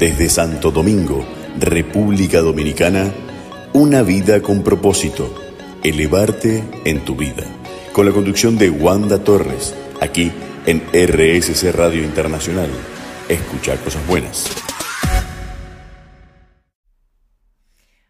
Desde Santo Domingo, República Dominicana, una vida con propósito, elevarte en tu vida. Con la conducción de Wanda Torres, aquí en RSC Radio Internacional. Escucha cosas buenas.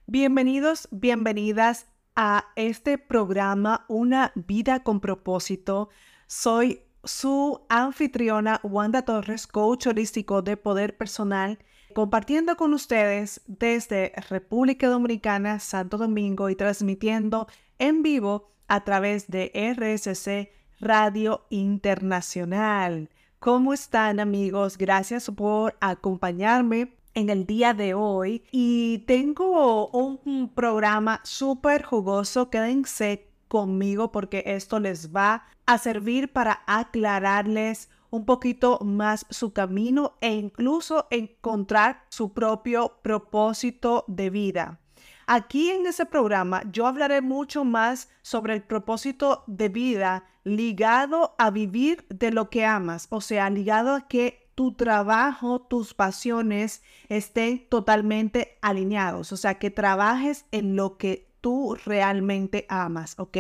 Bienvenidos, bienvenidas a este programa Una vida con propósito. Soy su anfitriona Wanda Torres, coach holístico de poder personal, compartiendo con ustedes desde República Dominicana, Santo Domingo y transmitiendo en vivo a través de RSC Radio Internacional. ¿Cómo están amigos? Gracias por acompañarme en el día de hoy y tengo un programa súper jugoso. Quédense conmigo porque esto les va a servir para aclararles un poquito más su camino e incluso encontrar su propio propósito de vida. Aquí en ese programa yo hablaré mucho más sobre el propósito de vida ligado a vivir de lo que amas, o sea, ligado a que tu trabajo, tus pasiones estén totalmente alineados, o sea, que trabajes en lo que tú realmente amas, ¿ok?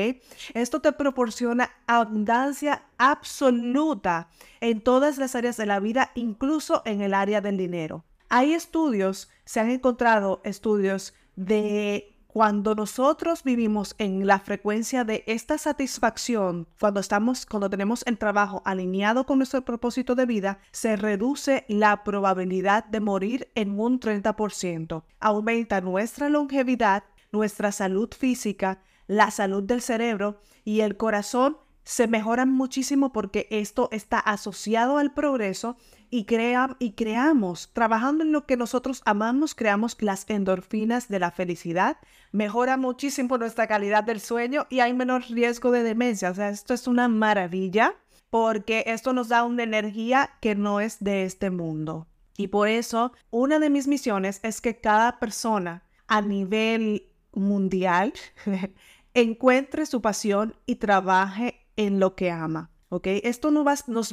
Esto te proporciona abundancia absoluta en todas las áreas de la vida, incluso en el área del dinero. Hay estudios, se han encontrado estudios de cuando nosotros vivimos en la frecuencia de esta satisfacción, cuando estamos, cuando tenemos el trabajo alineado con nuestro propósito de vida, se reduce la probabilidad de morir en un 30%. Aumenta nuestra longevidad nuestra salud física, la salud del cerebro y el corazón se mejoran muchísimo porque esto está asociado al progreso y, crea, y creamos, trabajando en lo que nosotros amamos, creamos las endorfinas de la felicidad, mejora muchísimo nuestra calidad del sueño y hay menor riesgo de demencia. O sea, esto es una maravilla porque esto nos da una energía que no es de este mundo. Y por eso, una de mis misiones es que cada persona a nivel mundial encuentre su pasión y trabaje en lo que ama. ¿Ok? Esto nos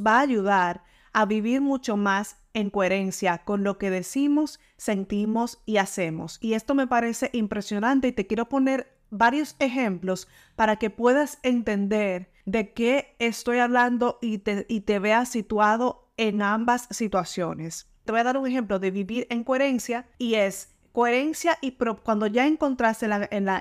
va, a ayudar a vivir mucho más en coherencia con lo que decimos, sentimos y hacemos. Y esto me parece impresionante y te quiero poner varios ejemplos para que puedas entender de qué estoy hablando y te, y te veas situado en ambas situaciones. Te voy a dar un ejemplo de vivir en coherencia y es coherencia y cuando ya encontraste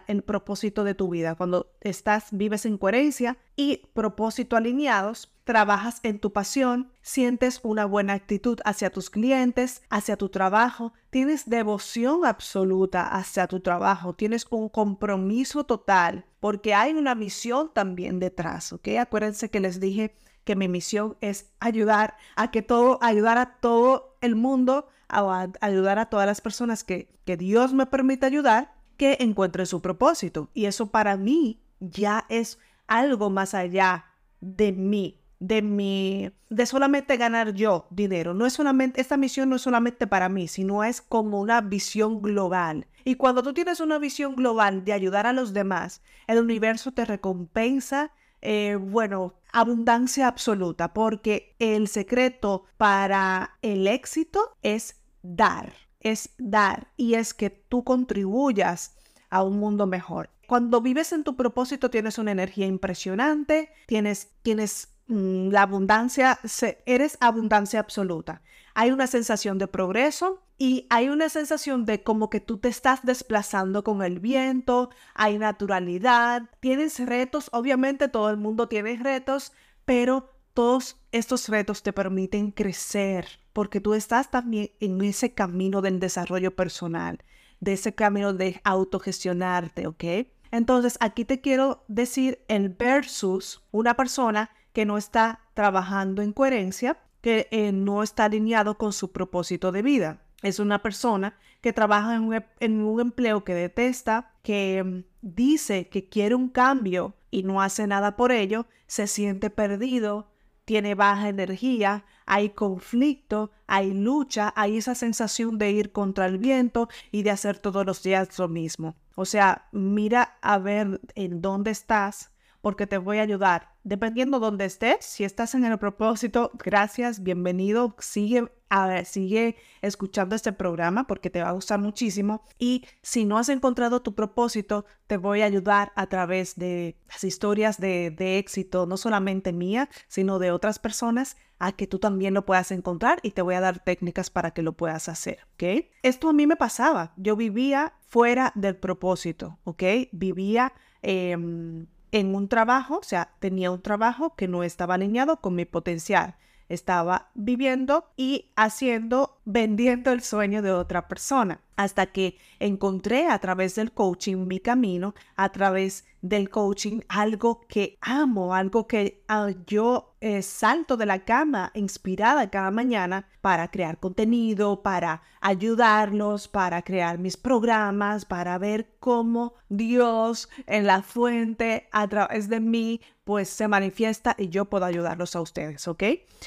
el propósito de tu vida, cuando estás, vives en coherencia y propósito alineados, trabajas en tu pasión, sientes una buena actitud hacia tus clientes, hacia tu trabajo, tienes devoción absoluta hacia tu trabajo, tienes un compromiso total, porque hay una misión también detrás, ¿ok? Acuérdense que les dije que mi misión es ayudar a que todo, ayudar a todo el mundo a ayudar a todas las personas que, que Dios me permite ayudar que encuentren su propósito. Y eso para mí ya es algo más allá de mí, de mi, de solamente ganar yo dinero. No es solamente, esta misión no es solamente para mí, sino es como una visión global. Y cuando tú tienes una visión global de ayudar a los demás, el universo te recompensa eh, bueno, abundancia absoluta, porque el secreto para el éxito es dar, es dar, y es que tú contribuyas a un mundo mejor. Cuando vives en tu propósito tienes una energía impresionante, tienes, tienes la abundancia, eres abundancia absoluta. Hay una sensación de progreso, y hay una sensación de como que tú te estás desplazando con el viento, hay naturalidad, tienes retos, obviamente todo el mundo tiene retos, pero todos estos retos te permiten crecer porque tú estás también en ese camino del desarrollo personal, de ese camino de autogestionarte, ¿ok? Entonces aquí te quiero decir el versus una persona que no está trabajando en coherencia, que eh, no está alineado con su propósito de vida es una persona que trabaja en un, em, empleo que detesta, que mm, dice que quiere un cambio y no hace nada por ello, se siente perdido, tiene baja energía, hay conflicto, hay lucha, hay esa sensación de ir contra el viento y de hacer todos los días lo mismo. O sea, mira a ver en dónde estás, porque te voy a ayudar. Dependiendo dónde estés, si estás en el propósito, gracias, bienvenido, sigue, a ver, sigue escuchando este programa porque te va a gustar muchísimo. Y si no has encontrado tu propósito, te voy a ayudar a través de las historias de, de éxito, no solamente mía, sino de otras personas a que tú también lo puedas encontrar y te voy a dar técnicas para que lo puedas hacer, ¿ok? Esto a mí me pasaba. Yo vivía fuera del propósito, ¿ok? Vivía em, en un trabajo, o sea, tenía un trabajo que no estaba alineado con mi potencial. Estaba viviendo y haciendo, vendiendo el sueño de otra persona. Hasta que encontré a través del coaching mi camino, a través del coaching algo que amo, algo que ah, yo eh, salto de la cama inspirada cada mañana para crear contenido, para ayudarlos, para crear mis programas, para ver cómo Dios en la fuente a través de mí pues se manifiesta y yo puedo ayudarlos a ustedes, ¿ok?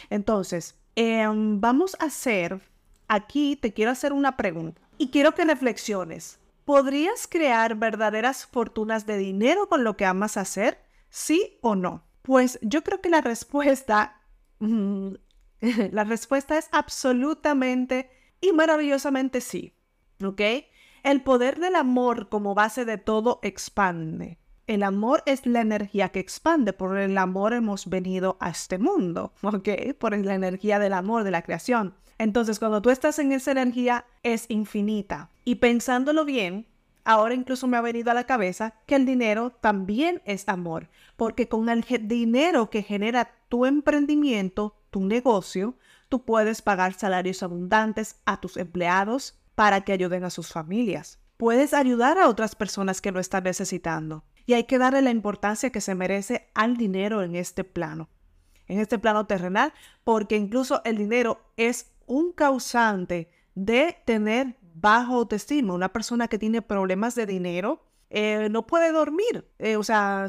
Entonces, em, vamos a hacer, aquí te quiero hacer una pregunta y quiero que reflexiones. ¿Podrías crear verdaderas fortunas de dinero con lo que amas hacer? ¿Sí o no? Pues yo creo que la respuesta, la respuesta es absolutamente y maravillosamente sí, ¿ok? El poder del amor como base de todo expande. El amor es la energía que expande. Por el amor hemos venido a este mundo, ¿ok? Por la energía del amor, de la creación. Entonces, cuando tú estás en esa energía, es infinita. Y pensándolo bien, ahora incluso me ha venido a la cabeza que el dinero también es amor. Porque con el dinero que genera tu emprendimiento, tu negocio, tú puedes pagar salarios abundantes a tus empleados para que ayuden a sus familias. Puedes ayudar a otras personas que lo están necesitando y hay que darle la importancia que se merece al dinero en este plano, en este plano terrenal, porque incluso el dinero es un causante de tener bajo autoestima. Una persona que tiene problemas de dinero eh, no puede dormir, eh, o sea,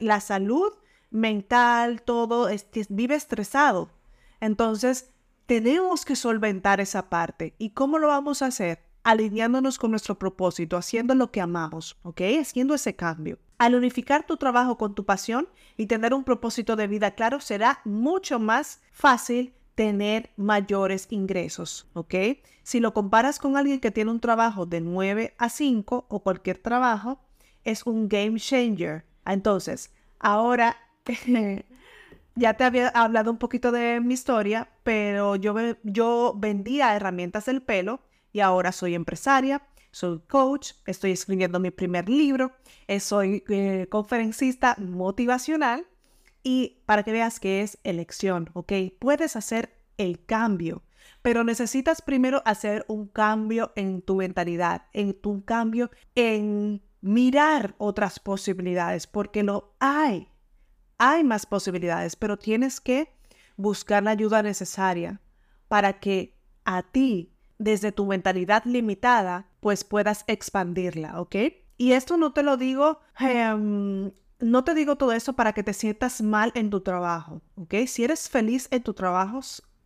la salud mental, todo, vive estresado. Entonces, tenemos que solventar esa parte. ¿Y cómo lo vamos a hacer? alineándonos con nuestro propósito, haciendo lo que amamos, ¿ok? Haciendo ese cambio. Al unificar tu trabajo con tu pasión y tener un propósito de vida claro, será mucho más fácil tener mayores ingresos, ¿ok? Si lo comparas con alguien que tiene un trabajo de 9 a 5 o cualquier trabajo, es un game changer. Entonces, ahora ya te había hablado un poquito de mi historia, pero yo, yo vendía herramientas del pelo y ahora soy empresaria, soy coach, estoy escribiendo mi primer libro, eh, soy eh, conferencista motivacional y para que veas que es elección, ¿ok? Puedes hacer el cambio, pero necesitas primero hacer un cambio en tu mentalidad, en tu cambio en mirar otras posibilidades, porque lo hay, hay más posibilidades, pero tienes que buscar la ayuda necesaria para que a ti desde tu mentalidad limitada, pues puedas expandirla, ¿ok? Y esto no te lo digo, em, no te digo todo eso para que te sientas mal en tu trabajo, ¿ok? Si eres feliz en tu trabajo,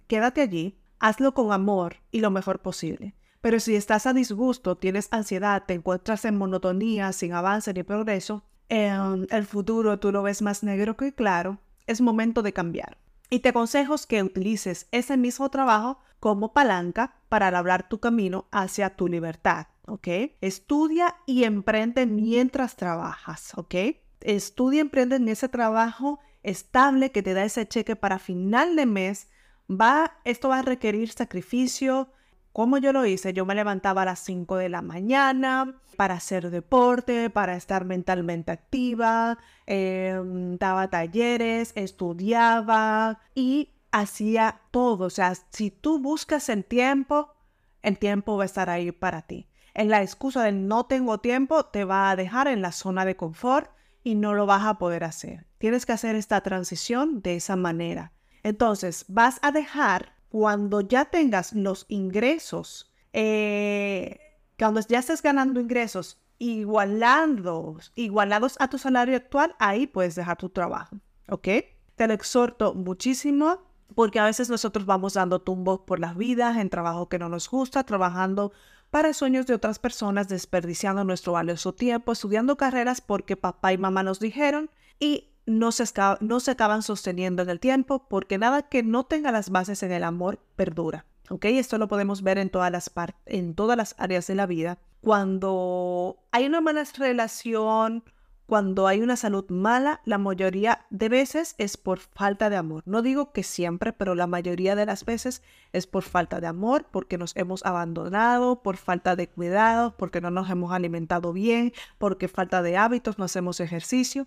quédate allí, hazlo con amor y lo mejor posible. Pero si estás a disgusto, tienes ansiedad, te encuentras en monotonía, sin avance ni progreso, en el futuro tú lo ves más negro que claro, es momento de cambiar. Y te aconsejo que utilices ese mismo trabajo como palanca para labrar tu camino hacia tu libertad, ¿ok? Estudia y emprende mientras trabajas, ¿ok? Estudia y emprende en ese trabajo estable que te da ese cheque para final de mes. Va, esto va a requerir sacrificio, como yo lo hice, yo me levantaba a las 5 de la mañana para hacer deporte, para estar mentalmente activa, em, daba talleres, estudiaba y hacía todo. O sea, si tú buscas el tiempo, el tiempo va a estar ahí para ti. En la excusa de no tengo tiempo te va a dejar en la zona de confort y no lo vas a poder hacer. Tienes que hacer esta transición de esa manera. Entonces, vas a dejar cuando ya tengas los ingresos, eh, cuando ya estés ganando ingresos igualados, igualados a tu salario actual, ahí puedes dejar tu trabajo, ¿ok? Te lo exhorto muchísimo porque a veces nosotros vamos dando tumbos por las vidas en trabajo que no nos gusta, trabajando para sueños de otras personas, desperdiciando nuestro valioso tiempo, estudiando carreras porque papá y mamá nos dijeron y no se, no se acaban sosteniendo en el tiempo porque nada que no tenga las bases en el amor perdura. ¿Ok? Esto lo podemos ver en todas las, en todas las áreas de la vida. Cuando hay una mala relación, cuando hay una salud mala, la mayoría de veces es por falta de amor. No digo que siempre, pero la mayoría de las veces es por falta de amor, porque nos hemos abandonado, por falta de cuidado, porque no nos hemos alimentado bien, porque falta de hábitos, no hacemos ejercicio.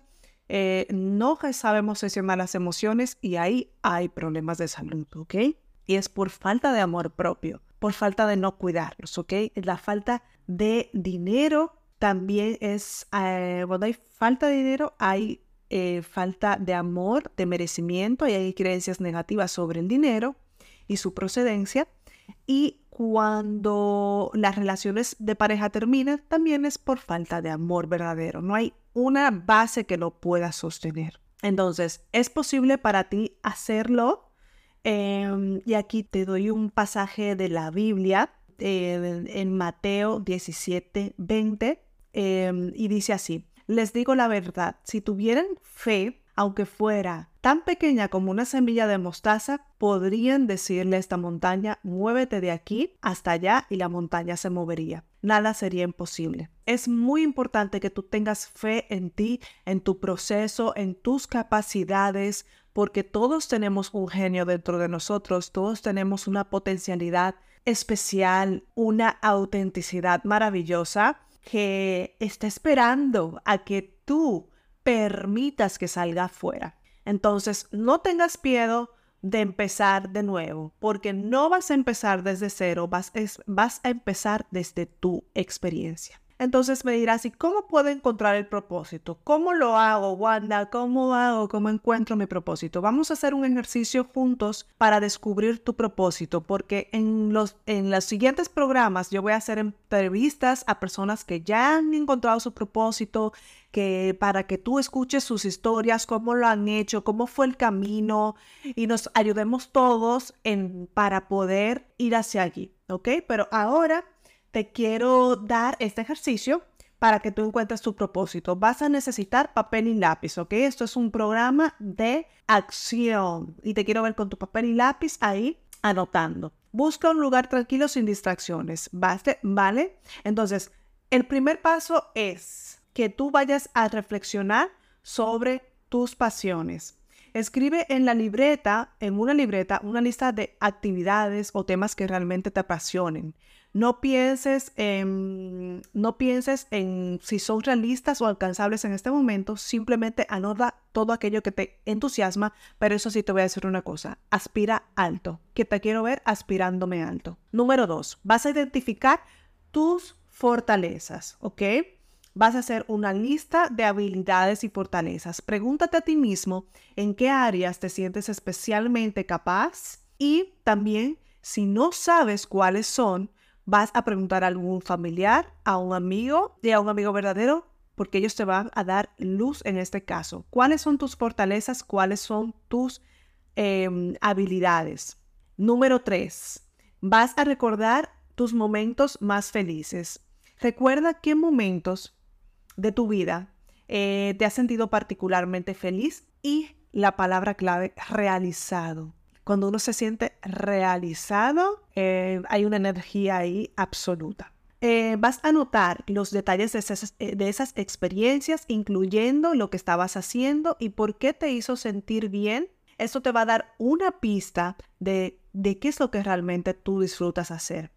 Eh, no sabemos gestionar las emociones y ahí hay problemas de salud, ¿ok? Y es por falta de amor propio, por falta de no cuidarlos, ¿ok? La falta de dinero también es, eh, cuando hay falta de dinero, hay eh, falta de amor, de merecimiento, y hay creencias negativas sobre el dinero y su procedencia. Y cuando las relaciones de pareja terminan, también es por falta de amor verdadero. No hay una base que lo pueda sostener. Entonces, es posible para ti hacerlo. Em, y aquí te doy un pasaje de la Biblia eh, en Mateo 17, 20 Em, y dice así, les digo la verdad, si tuvieran fe, aunque fuera tan pequeña como una semilla de mostaza, podrían decirle a esta montaña, muévete de aquí hasta allá y la montaña se movería. Nada sería imposible. Es muy importante que tú tengas fe en ti, en tu proceso, en tus capacidades, porque todos tenemos un genio dentro de nosotros, todos tenemos una potencialidad especial, una autenticidad maravillosa que está esperando a que tú permitas que salga afuera. Entonces, no tengas miedo de empezar de nuevo, porque no vas a empezar desde cero, vas, vas a empezar desde tu experiencia. Entonces me dirás, ¿y cómo puedo encontrar el propósito? ¿Cómo lo hago, Wanda? ¿Cómo hago? ¿Cómo encuentro mi propósito? Vamos a hacer un ejercicio juntos para descubrir tu propósito, porque en los, en los siguientes programas yo voy a hacer entrevistas a personas que ya han encontrado su propósito, que para que tú escuches sus historias, cómo lo han hecho, cómo fue el camino y nos ayudemos todos en, para poder ir hacia allí, ¿ok? Pero ahora te quiero dar este ejercicio para que tú encuentres tu propósito. Vas a necesitar papel y lápiz, ¿ok? Esto es un programa de acción y te quiero ver con tu papel y lápiz ahí anotando. Busca un lugar tranquilo sin distracciones, ¿vale? Entonces, el primer paso es que tú vayas a reflexionar sobre tus pasiones. Escribe en la libreta, en una libreta, una lista de actividades o temas que realmente te apasionen. No pienses, en, no pienses en si son realistas o alcanzables en este momento, simplemente anota todo aquello que te entusiasma, pero eso sí te voy a decir una cosa, aspira alto, que te quiero ver aspirándome alto. Número dos, vas a identificar tus fortalezas, ¿ok? Vas a hacer una lista de habilidades y fortalezas. Pregúntate a ti mismo en qué áreas te sientes especialmente capaz y también si no sabes cuáles son, vas a preguntar a algún familiar, a un amigo y a un amigo verdadero, porque ellos te van a dar luz en este caso. ¿Cuáles son tus fortalezas? ¿Cuáles son tus em, habilidades? Número tres, vas a recordar tus momentos más felices. Recuerda qué momentos de tu vida eh, te has sentido particularmente feliz y la palabra clave realizado. Cuando uno se siente realizado, eh, hay una energía ahí absoluta. Eh, vas a notar los detalles de esas, de esas, experiencias, incluyendo lo que estabas haciendo y por qué te hizo sentir bien. Eso te va a dar una pista de, de qué es lo que realmente tú disfrutas hacer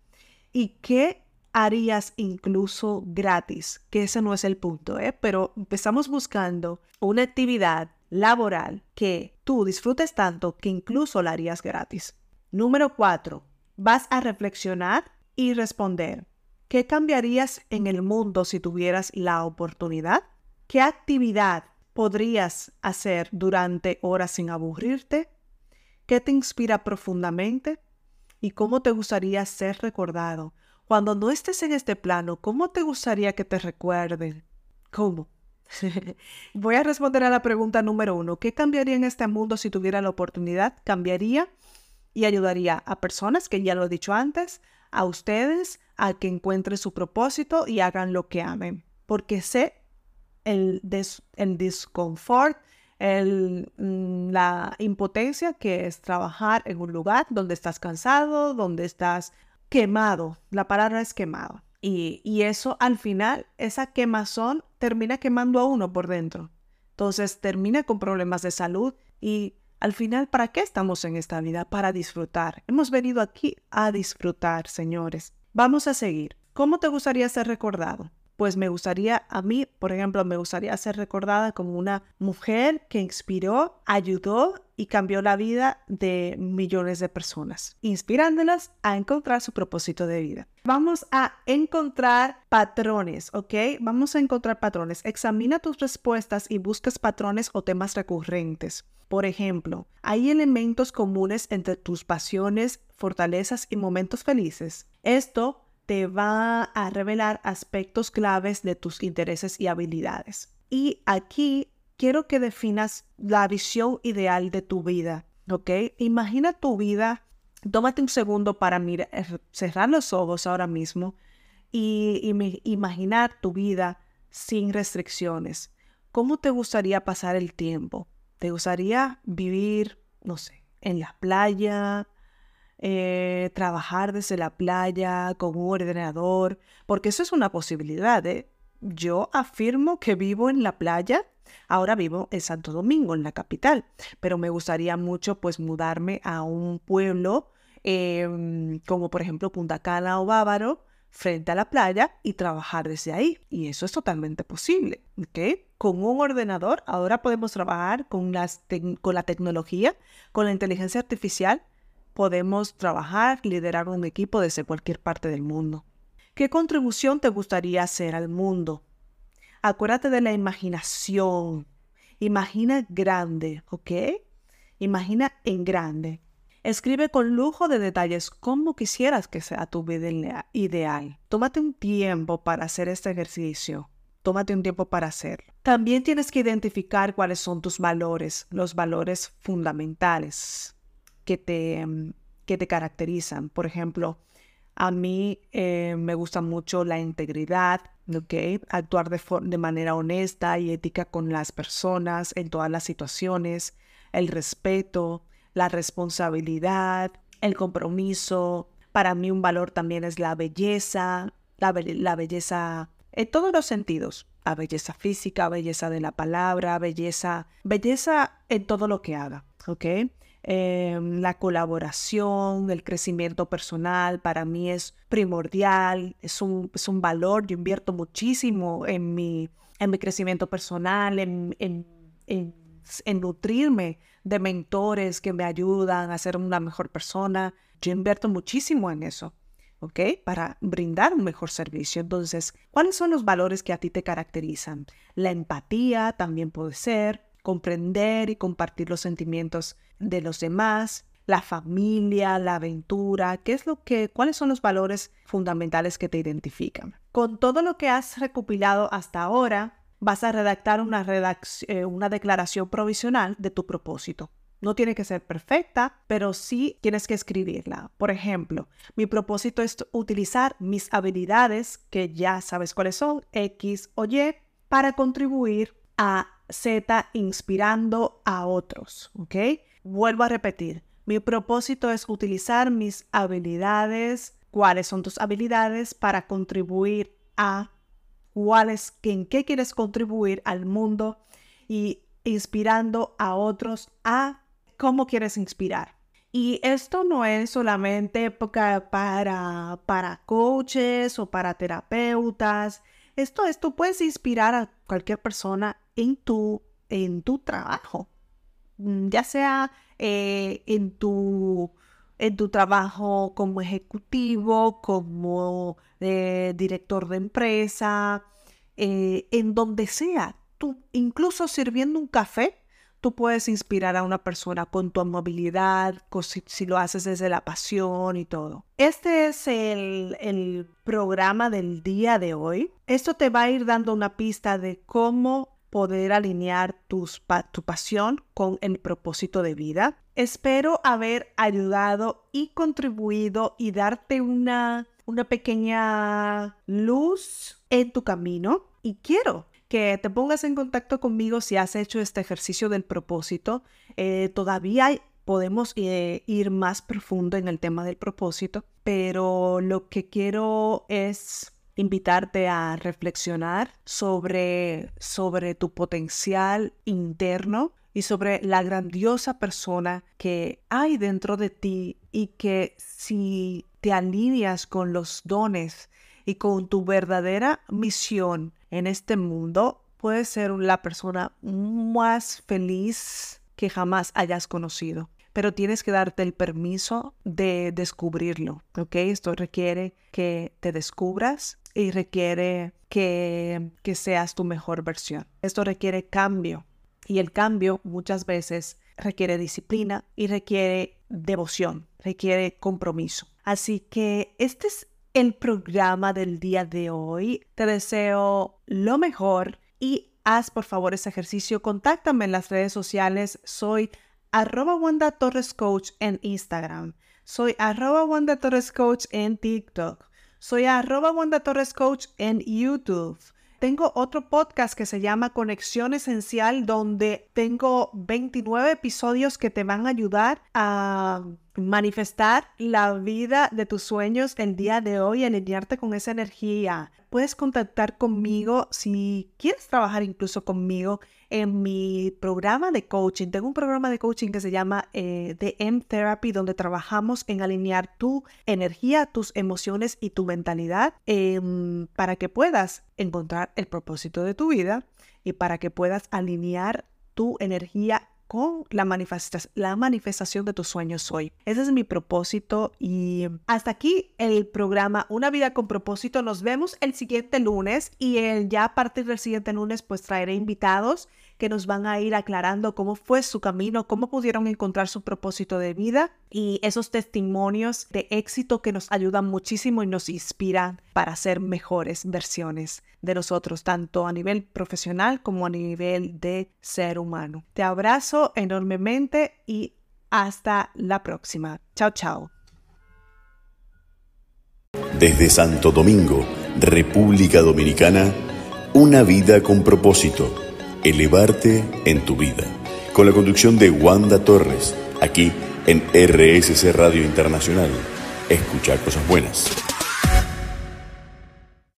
y qué harías incluso gratis, que ese no es el punto, ¿eh? pero empezamos buscando una actividad laboral que tú disfrutes tanto que incluso la harías gratis. Número cuatro, vas a reflexionar y responder. ¿Qué cambiarías en el mundo si tuvieras la oportunidad? ¿Qué actividad podrías hacer durante horas sin aburrirte? ¿Qué te inspira profundamente? ¿Y cómo te gustaría ser recordado? Cuando no estés en este plano, ¿cómo te gustaría que te recuerden? ¿Cómo? Voy a responder a la pregunta número uno. ¿Qué cambiaría en este mundo si tuviera la oportunidad? Cambiaría y ayudaría a personas, que ya lo he dicho antes, a ustedes, a que encuentren su propósito y hagan lo que amen. Porque sé el, el disconfort, el, mm, la impotencia que es trabajar en un lugar donde estás cansado, donde estás quemado. La palabra es quemado. Y, eso al final, esa quemazón termina quemando a uno por dentro. Entonces termina con problemas de salud y al final, ¿para qué estamos en esta vida? Para disfrutar. Hemos venido aquí a disfrutar, señores. Vamos a seguir. ¿Cómo te gustaría ser recordado? Pues me gustaría, a mí, por ejemplo, me gustaría ser recordada como una mujer que inspiró, ayudó y cambió la vida de millones de personas, inspirándolas a encontrar su propósito de vida. Vamos a encontrar patrones, ¿ok? Vamos a encontrar patrones. Examina tus respuestas y buscas patrones o temas recurrentes. Por ejemplo, ¿hay elementos comunes entre tus pasiones, fortalezas y momentos felices? Esto te va a revelar aspectos claves de tus intereses y habilidades. Y aquí quiero que definas la visión ideal de tu vida, ¿ok? Imagina tu vida, tómate un segundo para mirar, eh, cerrar los ojos ahora mismo y, y imaginar tu vida sin restricciones. ¿Cómo te gustaría pasar el tiempo? ¿Te gustaría vivir, no sé, en la playa, eh, trabajar desde la playa con un ordenador? Porque eso es una posibilidad. ¿eh? Yo afirmo que vivo en la playa. Ahora vivo en Santo Domingo, en la capital, pero me gustaría mucho pues mudarme a un pueblo em, como por ejemplo Punta Cana o Bávaro, frente a la playa y trabajar desde ahí. Y eso es totalmente posible. ¿ok? Con un ordenador ahora podemos trabajar con, las con la tecnología, con la inteligencia artificial. Podemos trabajar, liderar un equipo desde cualquier parte del mundo. ¿Qué contribución te gustaría hacer al mundo? Acuérdate de la imaginación. Imagina grande, ¿ok? Imagina en grande. Escribe con lujo de detalles cómo quisieras que sea tu vida ideal. Tómate un tiempo para hacer este ejercicio. Tómate un tiempo para hacerlo. También tienes que identificar cuáles son tus valores, los valores fundamentales que te, mm, que te caracterizan. Por ejemplo, a mí eh, me gusta mucho la integridad, ¿okay? actuar de, de manera honesta y ética con las personas en todas las situaciones, el respeto, la responsabilidad, el compromiso. Para mí un valor también es la belleza, la, belleza en todos los sentidos. La belleza física, belleza de la palabra, belleza, belleza en todo lo que haga, ¿ok? Em, la colaboración, el crecimiento personal para mí es primordial, es un, es un valor, yo invierto muchísimo en mi, en mi crecimiento personal, en, en, en, en nutrirme de mentores que me ayudan a ser una mejor persona. Yo invierto muchísimo en eso, ¿ok? Para brindar un mejor servicio. Entonces, ¿cuáles son los valores que a ti te caracterizan? La empatía también puede ser, comprender y compartir los sentimientos de los demás, la familia, la aventura, qué es lo que, cuáles son los valores fundamentales que te identifican. Con todo lo que has recopilado hasta ahora, vas a redactar una, eh, una declaración provisional de tu propósito. No tiene que ser perfecta, pero sí tienes que escribirla. Por ejemplo, mi propósito es utilizar mis habilidades, que ya sabes cuáles son, X o Y, para contribuir a Z inspirando a otros. ¿Ok? Vuelvo a repetir. Mi propósito es utilizar mis habilidades. ¿Cuáles son tus habilidades para contribuir a cuáles, en qué quieres contribuir al mundo y inspirando a otros a cómo quieres inspirar. Y esto no es solamente para, para, coaches o para terapeutas. Esto es, tú puedes inspirar a cualquier persona en tu, en tu trabajo, ya sea eh, en tu en tu trabajo como ejecutivo, como eh, director de empresa, eh, en donde sea. Tú, incluso sirviendo un café, tú puedes inspirar a una persona con tu amabilidad, si, lo haces desde la pasión y todo. Este es el, el programa del día de hoy. Esto te va a ir dando una pista de cómo poder alinear tus, tu pasión con el propósito de vida. Espero haber ayudado y contribuido y darte una, una pequeña luz en tu camino. Y quiero que te pongas en contacto conmigo si has hecho este ejercicio del propósito. Eh, todavía podemos eh, ir más profundo en el tema del propósito, pero lo que quiero es invitarte a reflexionar sobre, sobre tu potencial interno y sobre la grandiosa persona que hay dentro de ti y que si te alineas con los dones y con tu verdadera misión en este mundo, puedes ser la persona más feliz que jamás hayas conocido pero tienes que darte el permiso de descubrirlo, ¿ok? Esto requiere que te descubras y requiere que, que seas tu mejor versión. Esto requiere cambio y el cambio muchas veces requiere disciplina y requiere devoción, requiere compromiso. Así que este es el programa del día de hoy. Te deseo lo mejor y haz por favor ese ejercicio. Contáctame en las redes sociales. Soy arroba Wanda Torres Coach en Instagram. Soy arroba Wanda Torres Coach en TikTok. Soy arroba Wanda Torres Coach en YouTube. Tengo otro podcast que se llama Conexión Esencial donde tengo 29 episodios que te van a ayudar a manifestar la vida de tus sueños el día de hoy, alinearte con esa energía. Puedes contactar conmigo si quieres trabajar incluso conmigo en mi programa de coaching. Tengo un programa de coaching que se llama eh, The M Therapy, donde trabajamos en alinear tu energía, tus emociones y tu mentalidad em, para que puedas encontrar el propósito de tu vida y para que puedas alinear tu energía con la, la manifestación de tus sueños hoy. Ese es mi propósito y hasta aquí el programa Una vida con propósito. Nos vemos el siguiente lunes y el, ya a partir del siguiente lunes pues traeré invitados que nos van a ir aclarando cómo fue su camino, cómo pudieron encontrar su propósito de vida y esos testimonios de éxito que nos ayudan muchísimo y nos inspiran para ser mejores versiones de nosotros, tanto a nivel profesional como a nivel de ser humano. Te abrazo enormemente y hasta la próxima. Chao, chao. Desde Santo Domingo, República Dominicana, una vida con propósito Elevarte en tu vida, con la conducción de Wanda Torres, aquí en RSC Radio Internacional. Escucha cosas buenas.